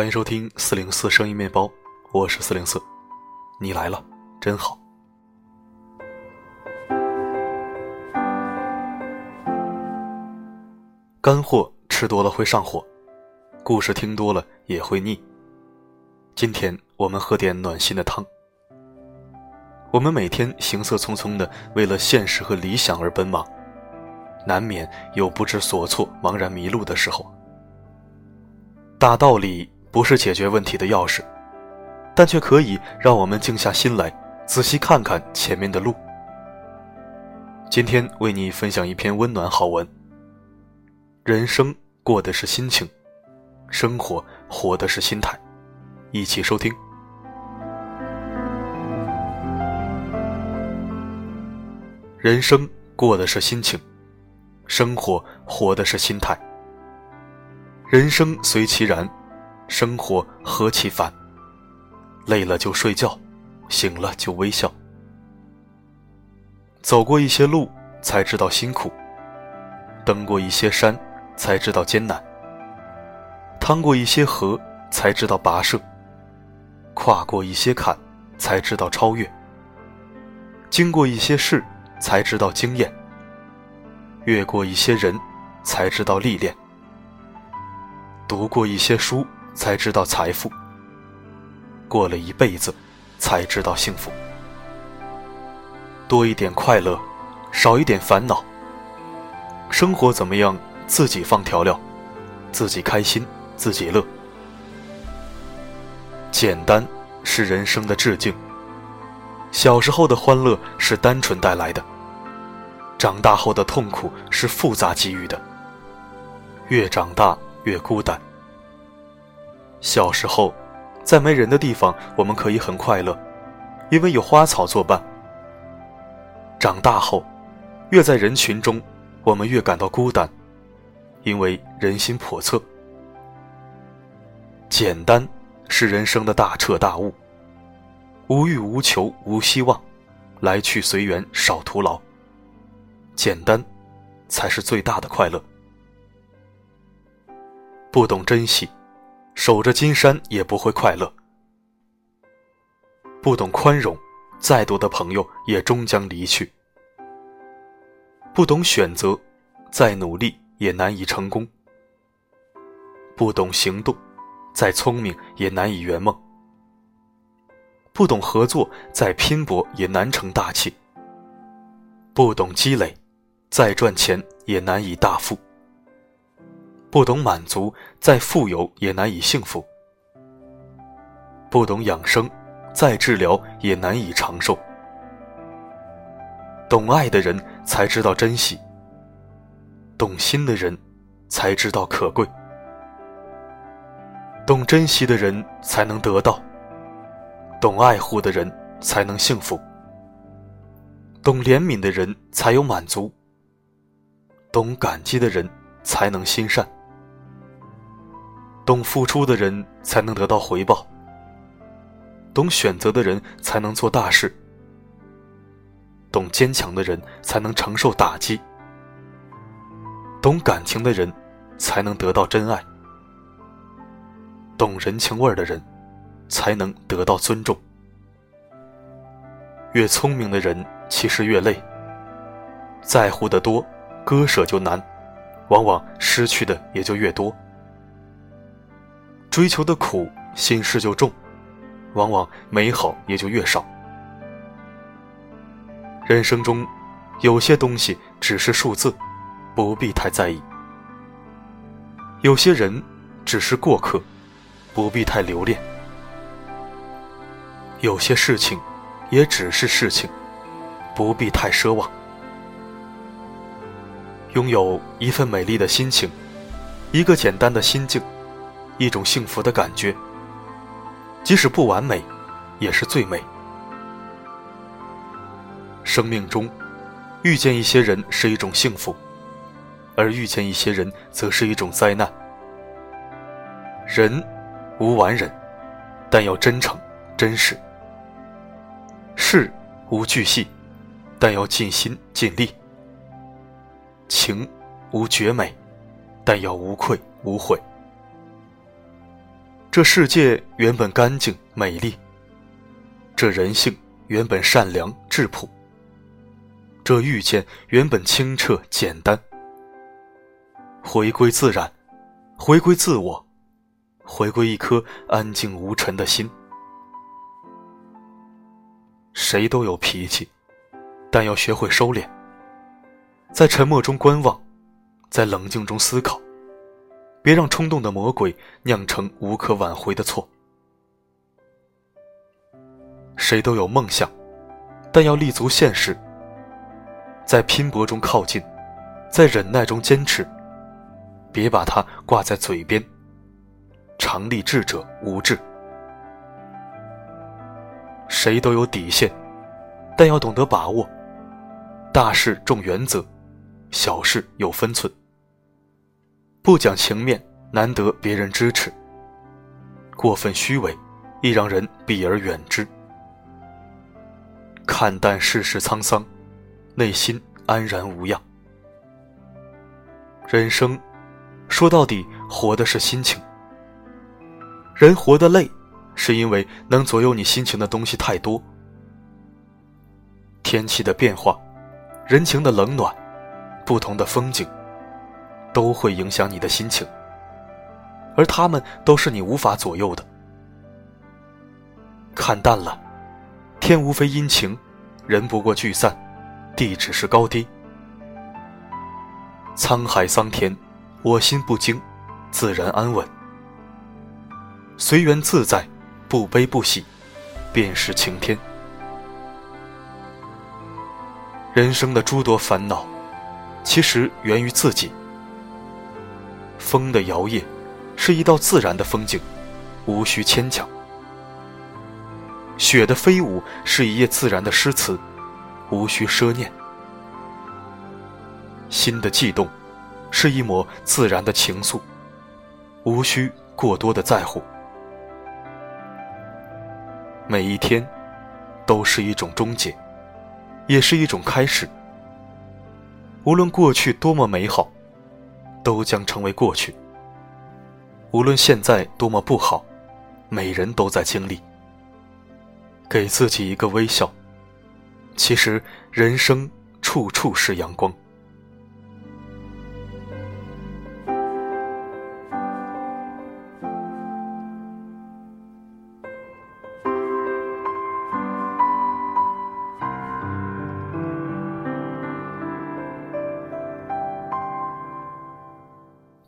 欢迎收听四零四声音面包，我是四零四，你来了，真好。干货吃多了会上火，故事听多了也会腻。今天我们喝点暖心的汤。我们每天行色匆匆的为了现实和理想而奔忙，难免有不知所措、茫然迷路的时候。大道理不是解决问题的钥匙，但却可以让我们静下心来，仔细看看前面的路。今天为你分享一篇温暖好文。人生过的是心情，生活活的是心态。一起收听。人生过的是心情，生活活的是心态。人生随其然，生活何其烦。累了就睡觉，醒了就微笑。走过一些路，才知道辛苦；登过一些山。才知道艰难，趟过一些河，才知道跋涉；跨过一些坎，才知道超越；经过一些事，才知道经验；越过一些人，才知道历练；读过一些书，才知道财富；过了一辈子，才知道幸福。多一点快乐，少一点烦恼。生活怎么样？自己放调料，自己开心，自己乐。简单是人生的致敬。小时候的欢乐是单纯带来的，长大后的痛苦是复杂给予的。越长大越孤单。小时候，在没人的地方，我们可以很快乐，因为有花草作伴。长大后，越在人群中，我们越感到孤单。因为人心叵测，简单是人生的大彻大悟。无欲无求无希望，来去随缘少徒劳。简单，才是最大的快乐。不懂珍惜，守着金山也不会快乐。不懂宽容，再多的朋友也终将离去。不懂选择，再努力。也难以成功。不懂行动，再聪明也难以圆梦。不懂合作，再拼搏也难成大器。不懂积累，再赚钱也难以大富。不懂满足，再富有也难以幸福。不懂养生，再治疗也难以长寿。懂爱的人才知道珍惜。懂心的人，才知道可贵；懂珍惜的人，才能得到；懂爱护的人，才能幸福；懂怜悯的人，才有满足；懂感激的人，才能心善；懂付出的人，才能得到回报；懂选择的人，才能做大事；懂坚强的人，才能承受打击。懂感情的人，才能得到真爱；懂人情味的人，才能得到尊重。越聪明的人，其实越累。在乎的多，割舍就难，往往失去的也就越多。追求的苦，心事就重，往往美好也就越少。人生中，有些东西只是数字。不必太在意，有些人只是过客，不必太留恋；有些事情也只是事情，不必太奢望。拥有一份美丽的心情，一个简单的心境，一种幸福的感觉，即使不完美，也是最美。生命中遇见一些人是一种幸福。而遇见一些人，则是一种灾难。人无完人，但要真诚、真实；事无巨细，但要尽心尽力；情无绝美，但要无愧无悔。这世界原本干净美丽，这人性原本善良质朴，这遇见原本清澈简单。回归自然，回归自我，回归一颗安静无尘的心。谁都有脾气，但要学会收敛，在沉默中观望，在冷静中思考。别让冲动的魔鬼酿成无可挽回的错。谁都有梦想，但要立足现实，在拼搏中靠近，在忍耐中坚持。别把它挂在嘴边。常立志者无志。谁都有底线，但要懂得把握。大事重原则，小事有分寸。不讲情面，难得别人支持；过分虚伪，易让人避而远之。看淡世事沧桑，内心安然无恙。人生，说到底，活的是心情。人活得累，是因为能左右你心情的东西太多。天气的变化，人情的冷暖，不同的风景。都会影响你的心情，而他们都是你无法左右的。看淡了，天无非阴晴，人不过聚散，地只是高低。沧海桑田，我心不惊，自然安稳。随缘自在，不悲不喜，便是晴天。人生的诸多烦恼，其实源于自己。风的摇曳，是一道自然的风景，无需牵强；雪的飞舞，是一页自然的诗词，无需奢念；心的悸动，是一抹自然的情愫，无需过多的在乎。每一天，都是一种终结，也是一种开始。无论过去多么美好。都将成为过去。无论现在多么不好，每人都在经历。给自己一个微笑，其实人生处处是阳光。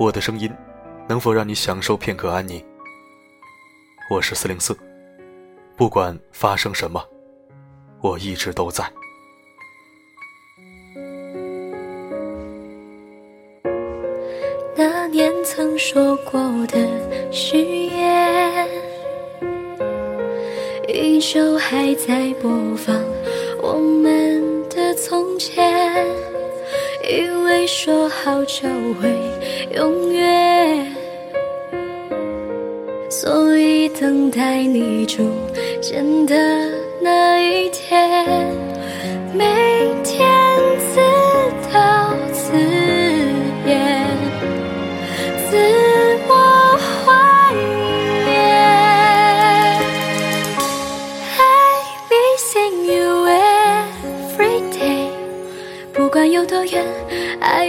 我的声音，能否让你享受片刻安宁？我是四零四，不管发生什么，我一直都在。那年曾说过的誓言，依旧还在播放我们的从前，以为说好就会。永远，所以等待你出现的那一天，每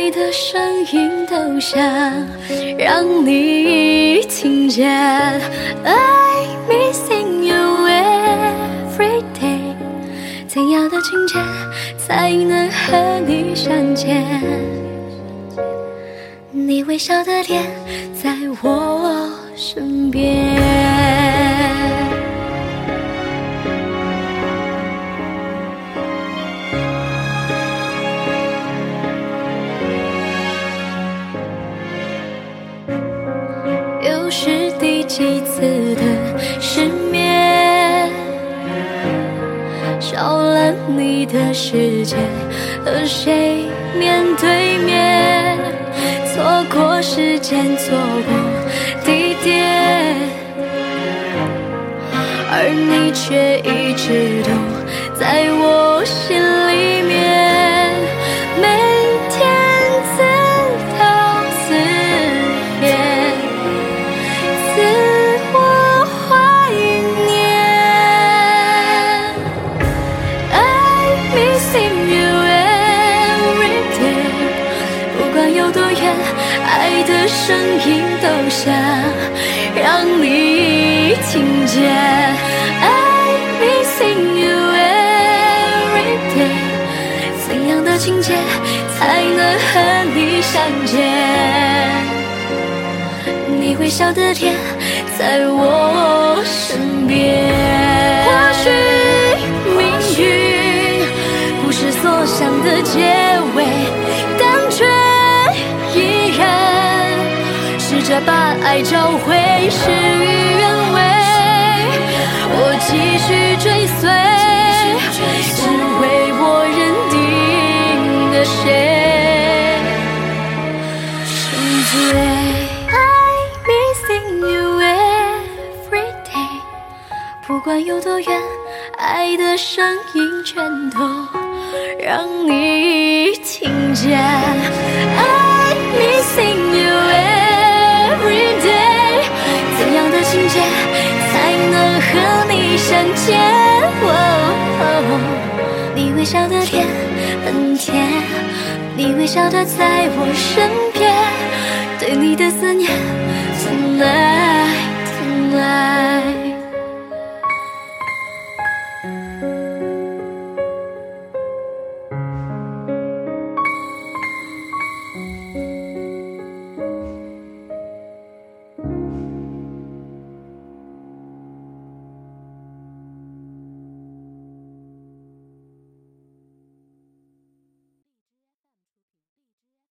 爱的声音都想让你听见，I missing you every day。怎样的情节才能和你相见？你微笑的脸在我身边。少了你的世界，和谁面对面？错过时间，错过地点，而你却一直都在我心情节才能和你相见？你微笑的天，在我身边。或许命运不是所想的结尾，但却依然试着把爱找回，事音全都让你听见。I'm missing you every day，怎样的情节才能和你相见？你微笑的甜很甜，你微笑的在我身边，对你的思念从来